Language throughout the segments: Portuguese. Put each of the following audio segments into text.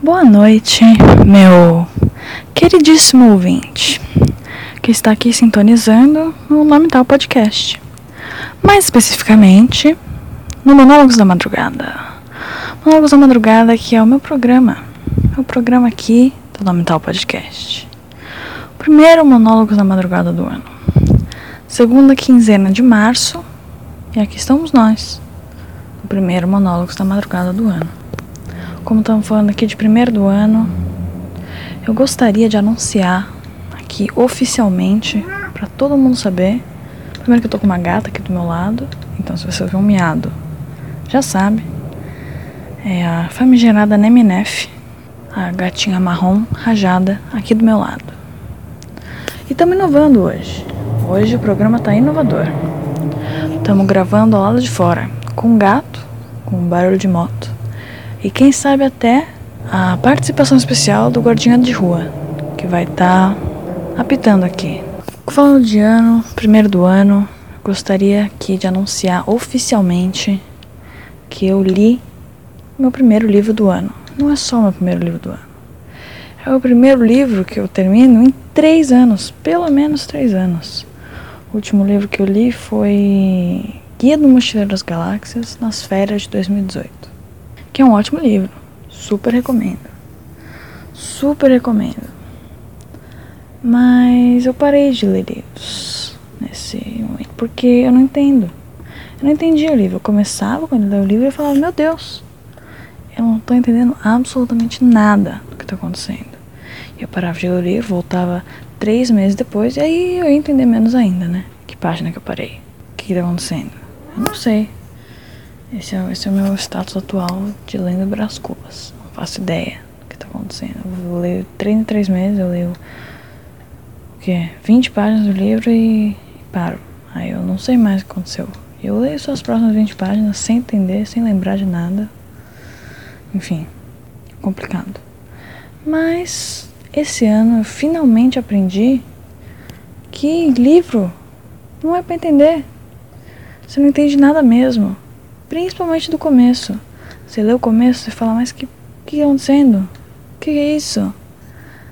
Boa noite, meu queridíssimo ouvinte, que está aqui sintonizando Nome Tal Podcast. Mais especificamente, no Monólogos da Madrugada. Monólogos da Madrugada, que é o meu programa. É o programa aqui do Nome Tal Podcast. Primeiro Monólogos da Madrugada do ano. Segunda quinzena de março. E aqui estamos nós. O primeiro Monólogos da Madrugada do ano como estamos falando aqui de primeiro do ano, eu gostaria de anunciar aqui oficialmente para todo mundo saber. Primeiro que eu tô com uma gata aqui do meu lado, então se você ouvir um miado, já sabe. É a famigerada Neminef, a gatinha marrom rajada aqui do meu lado. E estamos inovando hoje. Hoje o programa tá inovador. Estamos gravando ao lado de fora, com um gato, com um barulho de moto e quem sabe até a participação especial do guardinha de rua, que vai estar tá apitando aqui. Falando de ano, primeiro do ano, gostaria aqui de anunciar oficialmente que eu li meu primeiro livro do ano. Não é só meu primeiro livro do ano. É o primeiro livro que eu termino em três anos, pelo menos três anos. O último livro que eu li foi Guia do Mochileiro das Galáxias nas férias de 2018 que é um ótimo livro. Super recomendo. Super recomendo. Mas eu parei de ler livros nesse momento, porque eu não entendo. Eu não entendia o livro. Eu começava quando eu lia o livro e falava, meu Deus, eu não estou entendendo absolutamente nada do que está acontecendo. Eu parava de ler o livro, voltava três meses depois, e aí eu ia entender menos ainda, né? Que página que eu parei. O que está acontecendo? Eu não sei. Esse é, esse é o meu status atual de lendo Brás Cubas. Não faço ideia do que está acontecendo. Eu leio 3 em 3 meses, eu leio o quê? 20 páginas do livro e, e paro. Aí eu não sei mais o que aconteceu. Eu leio só as próximas 20 páginas sem entender, sem lembrar de nada. Enfim, complicado. Mas esse ano eu finalmente aprendi que livro não é para entender. Você não entende nada mesmo. Principalmente do começo. Você lê o começo e fala, mas que que está acontecendo? Que, é isso?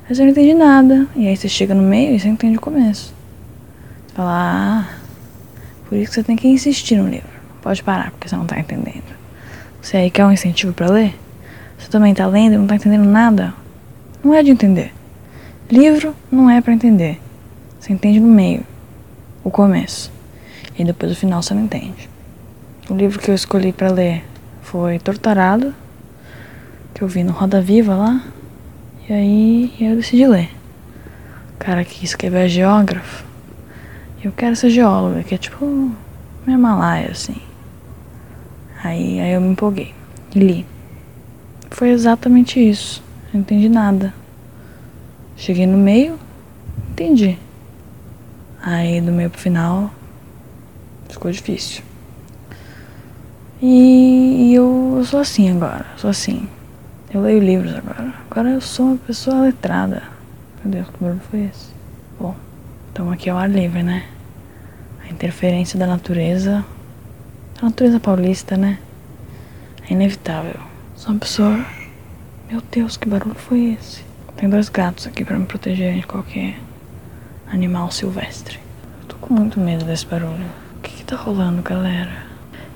Aí você não entende nada. E aí você chega no meio e você entende o começo. Você fala, ah, por isso que você tem que insistir no livro. Pode parar, porque você não está entendendo. Você aí quer um incentivo para ler? Você também está lendo e não está entendendo nada? Não é de entender. Livro não é para entender. Você entende no meio, o começo. E depois o final você não entende. O livro que eu escolhi para ler foi Torturado, que eu vi no Roda Viva lá. E aí eu decidi ler. O cara que escreveu é geógrafo. Eu quero ser geóloga, que é tipo minha Malaya, assim. Aí, aí eu me empolguei e li. Foi exatamente isso. Não entendi nada. Cheguei no meio, entendi. Aí do meio pro final ficou difícil. E, e eu, eu, sou assim agora, sou assim. Eu leio livros agora. Agora eu sou uma pessoa letrada. Meu Deus, que barulho foi esse? Bom, então aqui é o ar livre, né? A interferência da natureza. A natureza paulista, né? É inevitável. Sou uma pessoa. Meu Deus, que barulho foi esse? Tem dois gatos aqui para me proteger de qualquer animal silvestre. Eu tô com muito medo desse barulho. O que, que tá rolando, galera?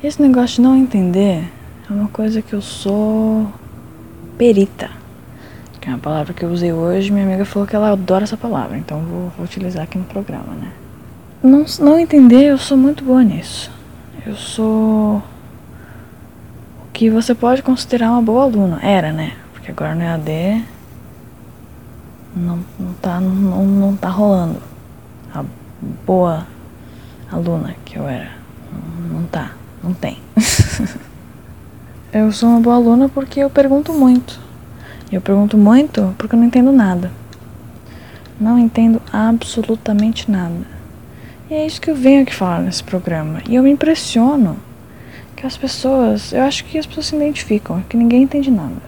Esse negócio de não entender é uma coisa que eu sou perita. Que é uma palavra que eu usei hoje. Minha amiga falou que ela adora essa palavra, então vou, vou utilizar aqui no programa, né? Não, não entender, eu sou muito boa nisso. Eu sou o que você pode considerar uma boa aluna. Era, né? Porque agora no EAD não, não, tá, não, não tá rolando. A boa aluna que eu era. Não, não tá. Não tem. eu sou uma boa aluna porque eu pergunto muito. E eu pergunto muito porque eu não entendo nada. Não entendo absolutamente nada. E é isso que eu venho aqui falar nesse programa. E eu me impressiono que as pessoas, eu acho que as pessoas se identificam, que ninguém entende nada.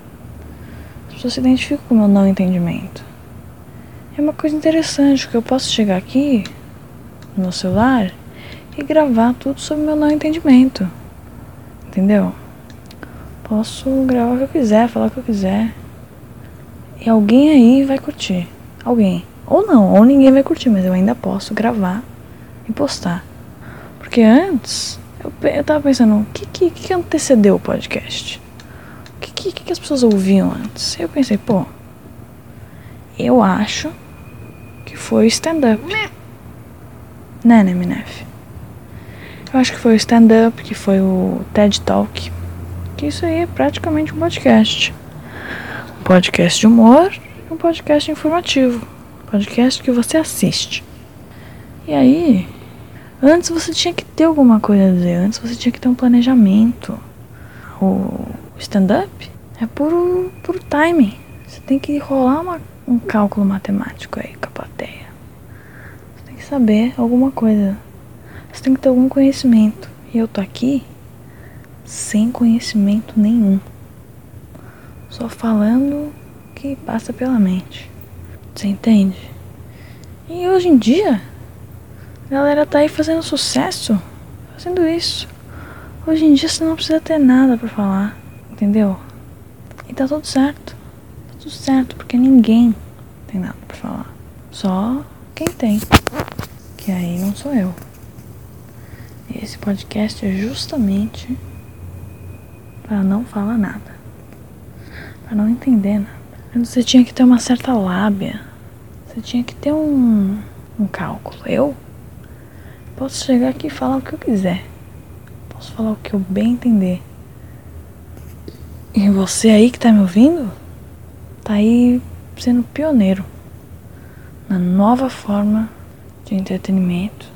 As pessoas se identificam com o meu não entendimento. É uma coisa interessante, que eu posso chegar aqui no meu celular e gravar tudo sobre meu não entendimento. Entendeu? Posso gravar o que eu quiser, falar o que eu quiser. E alguém aí vai curtir. Alguém. Ou não, ou ninguém vai curtir, mas eu ainda posso gravar e postar. Porque antes, eu, eu tava pensando, o que, que, que antecedeu o podcast? O que, que, que as pessoas ouviam antes? Eu pensei, pô, eu acho que foi stand-up. Né, né, Minef? Eu acho que foi o stand-up, que foi o TED Talk. Que isso aí é praticamente um podcast. Um podcast de humor um podcast informativo. Um podcast que você assiste. E aí, antes você tinha que ter alguma coisa a dizer, antes você tinha que ter um planejamento. O stand-up é puro, puro timing. Você tem que rolar uma, um cálculo matemático aí com a plateia. Você tem que saber alguma coisa. Você tem que ter algum conhecimento. E eu tô aqui sem conhecimento nenhum. Só falando o que passa pela mente. Você entende? E hoje em dia, a galera tá aí fazendo sucesso, fazendo isso. Hoje em dia você não precisa ter nada para falar, entendeu? E tá tudo certo. Tá tudo certo, porque ninguém tem nada para falar. Só quem tem. Que aí não sou eu. Esse podcast é justamente para não falar nada. Para não entender nada. Você tinha que ter uma certa lábia. Você tinha que ter um, um cálculo. Eu posso chegar aqui e falar o que eu quiser. Posso falar o que eu bem entender. E você aí que tá me ouvindo, tá aí sendo pioneiro na nova forma de entretenimento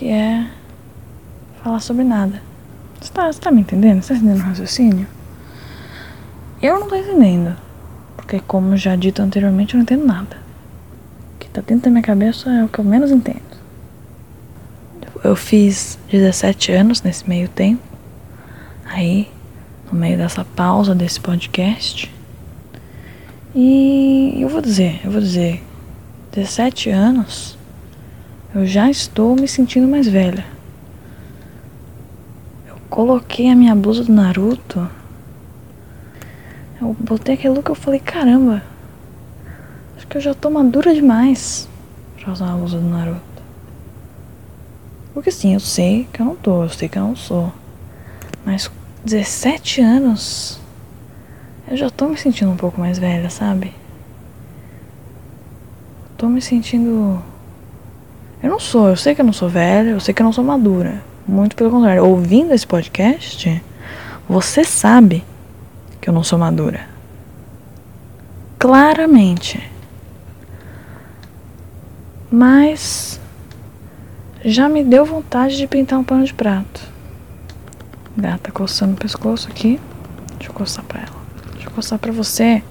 que é falar sobre nada. Você tá, você tá me entendendo? Você tá entendendo o raciocínio? Eu não tô entendendo. Porque, como já dito anteriormente, eu não entendo nada. O que tá dentro da minha cabeça é o que eu menos entendo. Eu fiz 17 anos nesse meio tempo. Aí, no meio dessa pausa desse podcast. E eu vou dizer, eu vou dizer, 17 anos, eu já estou me sentindo mais velha coloquei a minha blusa do Naruto. Eu botei aquele look e eu falei, caramba, acho que eu já tô madura demais pra usar a blusa do Naruto. Porque sim, eu sei que eu não tô, eu sei que eu não sou. Mas 17 anos, eu já tô me sentindo um pouco mais velha, sabe? Tô me sentindo. Eu não sou, eu sei que eu não sou velha, eu sei que eu não sou madura. Muito pelo contrário. Ouvindo esse podcast, você sabe que eu não sou madura. Claramente. Mas já me deu vontade de pintar um pano de prato. Gata coçando o pescoço aqui. Deixa eu coçar pra ela. Deixa eu coçar pra você.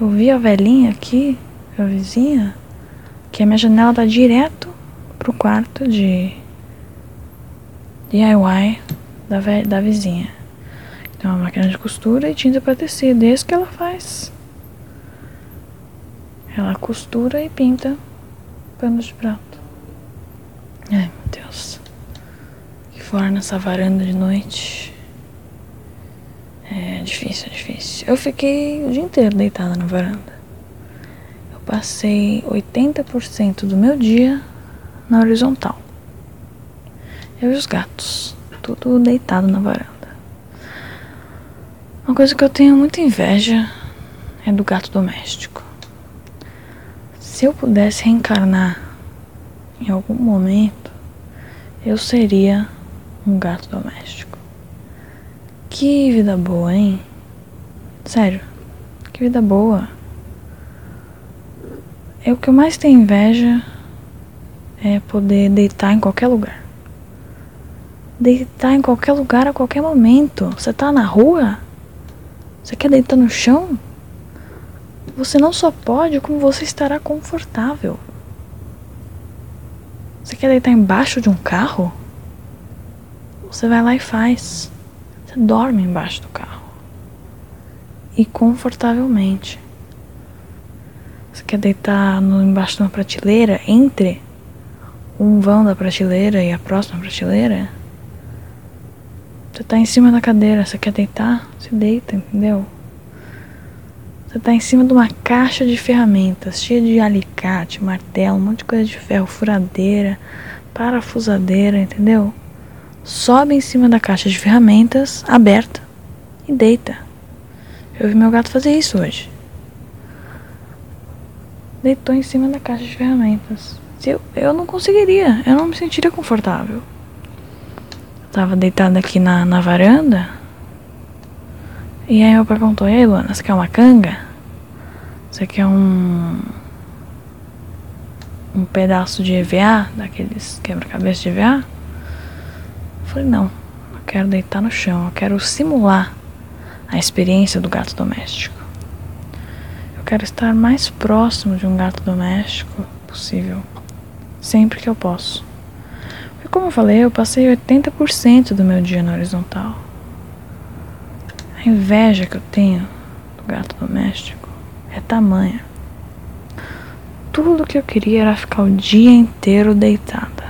Eu vi a velhinha aqui, a vizinha, que a minha janela dá direto pro quarto de DIY da, da vizinha. Tem uma máquina de costura e tinta para tecido. É isso que ela faz. Ela costura e pinta panos de prato. Ai, meu Deus. Que forna essa varanda de noite. É difícil, é difícil. Eu fiquei o dia inteiro deitada na varanda. Passei 80% do meu dia na horizontal. Eu e os gatos, tudo deitado na varanda. Uma coisa que eu tenho muita inveja é do gato doméstico. Se eu pudesse reencarnar em algum momento, eu seria um gato doméstico. Que vida boa, hein? Sério, que vida boa. É o que eu mais tenho inveja é poder deitar em qualquer lugar deitar em qualquer lugar a qualquer momento. Você tá na rua? Você quer deitar no chão? Você não só pode, como você estará confortável. Você quer deitar embaixo de um carro? Você vai lá e faz. Você dorme embaixo do carro. E confortavelmente. Você quer deitar no, embaixo de uma prateleira entre um vão da prateleira e a próxima prateleira? Você tá em cima da cadeira, você quer deitar? Se deita, entendeu? Você tá em cima de uma caixa de ferramentas, cheia de alicate, martelo, um monte de coisa de ferro, furadeira, parafusadeira, entendeu? Sobe em cima da caixa de ferramentas, aberta, e deita. Eu vi meu gato fazer isso hoje. Deitou em cima da caixa de ferramentas. Eu, eu não conseguiria, eu não me sentiria confortável. Eu tava deitada aqui na, na varanda. E aí meu pai perguntou, e aí Luana, você quer uma canga? Você quer um. um pedaço de EVA, daqueles quebra-cabeça de EVA? Eu falei, não, eu quero deitar no chão, eu quero simular a experiência do gato doméstico. Quero estar mais próximo de um gato doméstico possível sempre que eu posso. E como eu falei, eu passei 80% do meu dia na horizontal. A inveja que eu tenho do gato doméstico é tamanha. Tudo que eu queria era ficar o dia inteiro deitada.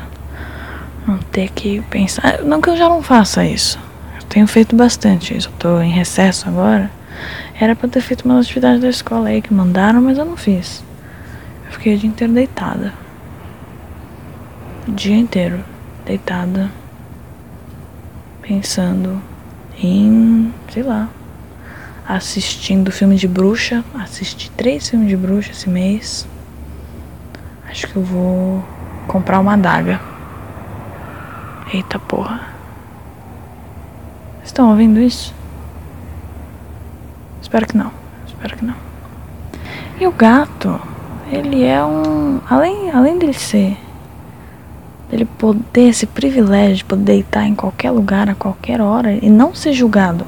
Não ter que pensar. Não que eu já não faça isso. Eu tenho feito bastante isso. Eu tô em recesso agora. Era pra ter feito umas atividades da escola aí que mandaram, mas eu não fiz. Eu fiquei o dia inteiro deitada o dia inteiro deitada, pensando em, sei lá, assistindo filme de bruxa. Assisti três filmes de bruxa esse mês. Acho que eu vou comprar uma adaga. Eita porra. Estão ouvindo isso? Espero que não. Espero que não. E o gato, ele é um. Além, além dele ser ele poder, esse privilégio de poder deitar em qualquer lugar, a qualquer hora e não ser julgado,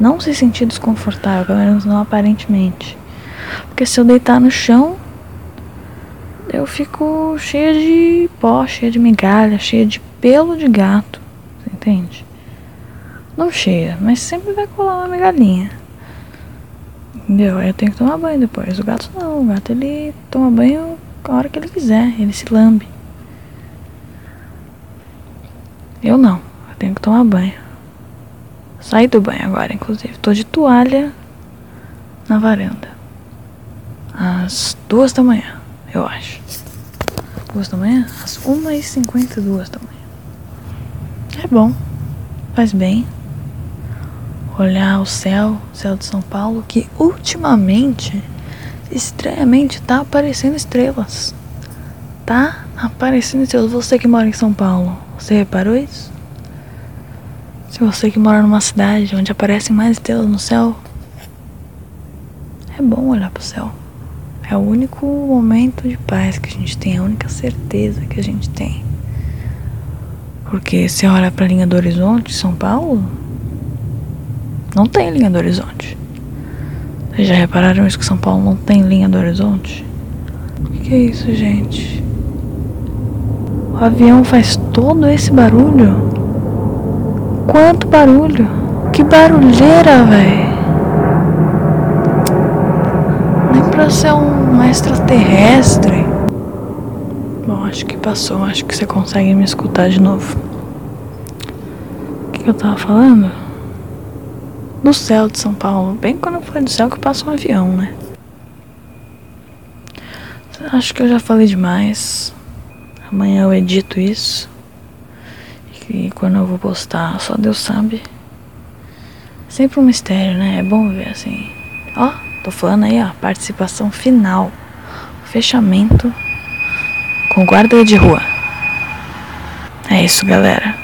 não se sentir desconfortável, pelo menos não aparentemente. Porque se eu deitar no chão, eu fico cheia de pó, cheia de migalha, cheia de pelo de gato, você entende? Não cheia, mas sempre vai colar uma migalhinha. Entendeu? Aí eu tenho que tomar banho depois. O gato não, o gato ele toma banho a hora que ele quiser, ele se lambe. Eu não, eu tenho que tomar banho. Saí do banho agora, inclusive. Tô de toalha na varanda. Às duas da manhã, eu acho. Duas da manhã? Às uma e cinquenta e duas da manhã. É bom. Faz bem. Olhar o céu, o céu de São Paulo, que ultimamente, estranhamente, tá aparecendo estrelas. Tá aparecendo estrelas. Você que mora em São Paulo, você reparou isso? Se você que mora numa cidade onde aparecem mais estrelas no céu, é bom olhar pro céu. É o único momento de paz que a gente tem, a única certeza que a gente tem. Porque se olha para a linha do horizonte, São Paulo, não tem linha do horizonte. Vocês já repararam isso que São Paulo não tem linha do horizonte? O que, que é isso, gente? O avião faz todo esse barulho? Quanto barulho? Que barulheira, velho! Nem pra ser um extraterrestre. Bom, acho que passou. Acho que você consegue me escutar de novo. O que, que eu tava falando? Do céu de São Paulo. Bem quando falei do céu que passa um avião, né? Acho que eu já falei demais. Amanhã eu edito isso. E quando eu vou postar, só Deus sabe. Sempre um mistério, né? É bom ver assim. Ó, tô falando aí, ó, participação final. Fechamento com guarda de rua. É isso, galera.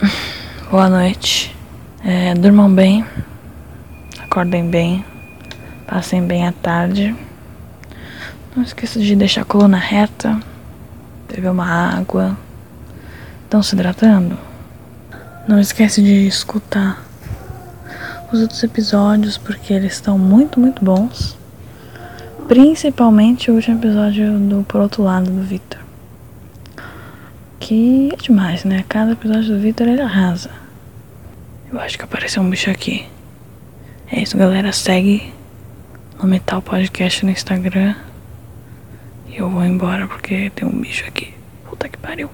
Boa noite. É, durmam bem. Acordem bem. Passem bem a tarde. Não esqueça de deixar a coluna reta, beber uma água. Estão se hidratando? Não esquece de escutar os outros episódios porque eles estão muito, muito bons. Principalmente o último episódio do Por Outro Lado do Victor. Que é demais, né? Cada episódio do Victor ele arrasa. Eu acho que apareceu um bicho aqui. É isso, galera. Segue no Metal Podcast no Instagram. E eu vou embora porque tem um bicho aqui. Puta que pariu.